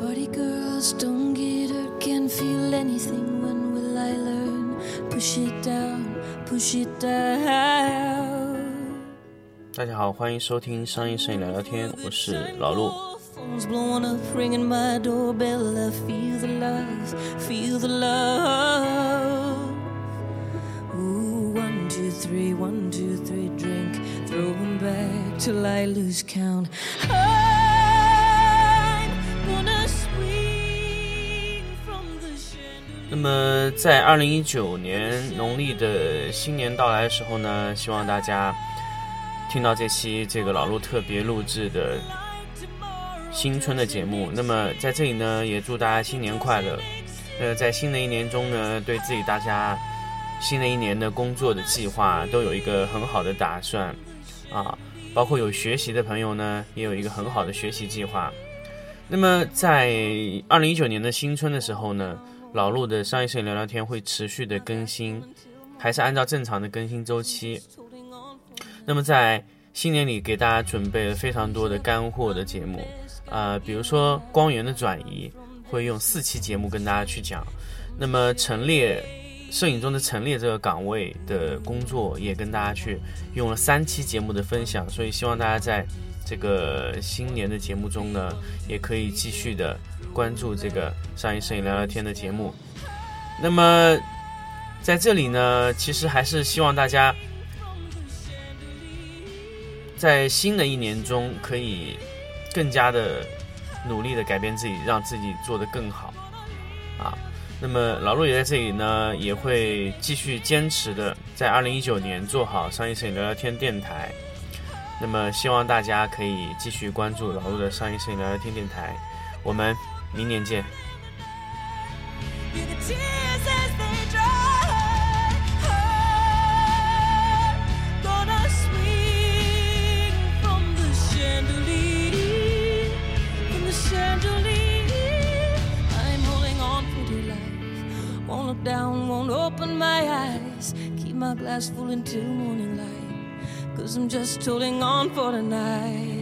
Party girls don't get her, can't feel anything. When will I learn? Push it down, push it down. 大家好，欢迎收听商业摄影聊聊天，我是老陆。Phone's blowing up, ringing my doorbell. I feel the love, feel the love. One, two, three, one, two, three, drink. Back till I lose count. Oh, 那么在二零一九年农历的新年到来的时候呢，希望大家听到这期这个老陆特别录制的新春的节目。那么在这里呢，也祝大家新年快乐。呃，在新的一年中呢，对自己大家新的一年的工作的计划都有一个很好的打算啊，包括有学习的朋友呢，也有一个很好的学习计划。那么在二零一九年的新春的时候呢，老陆的商业摄影聊聊天会持续的更新，还是按照正常的更新周期。那么在新年里给大家准备了非常多的干货的节目，呃，比如说光源的转移，会用四期节目跟大家去讲。那么陈列摄影中的陈列这个岗位的工作，也跟大家去用了三期节目的分享。所以希望大家在这个新年的节目中呢，也可以继续的关注这个上一摄影聊聊天的节目。那么在这里呢，其实还是希望大家在新的一年中可以更加的努力的改变自己，让自己做得更好啊。那么老陆也在这里呢，也会继续坚持的在二零一九年做好商业摄影聊聊天电台。那么希望大家可以继续关注老陆的商业摄影聊聊天电台，我们明年见。My eyes. Keep my glass full until morning light. Cause I'm just holding on for tonight.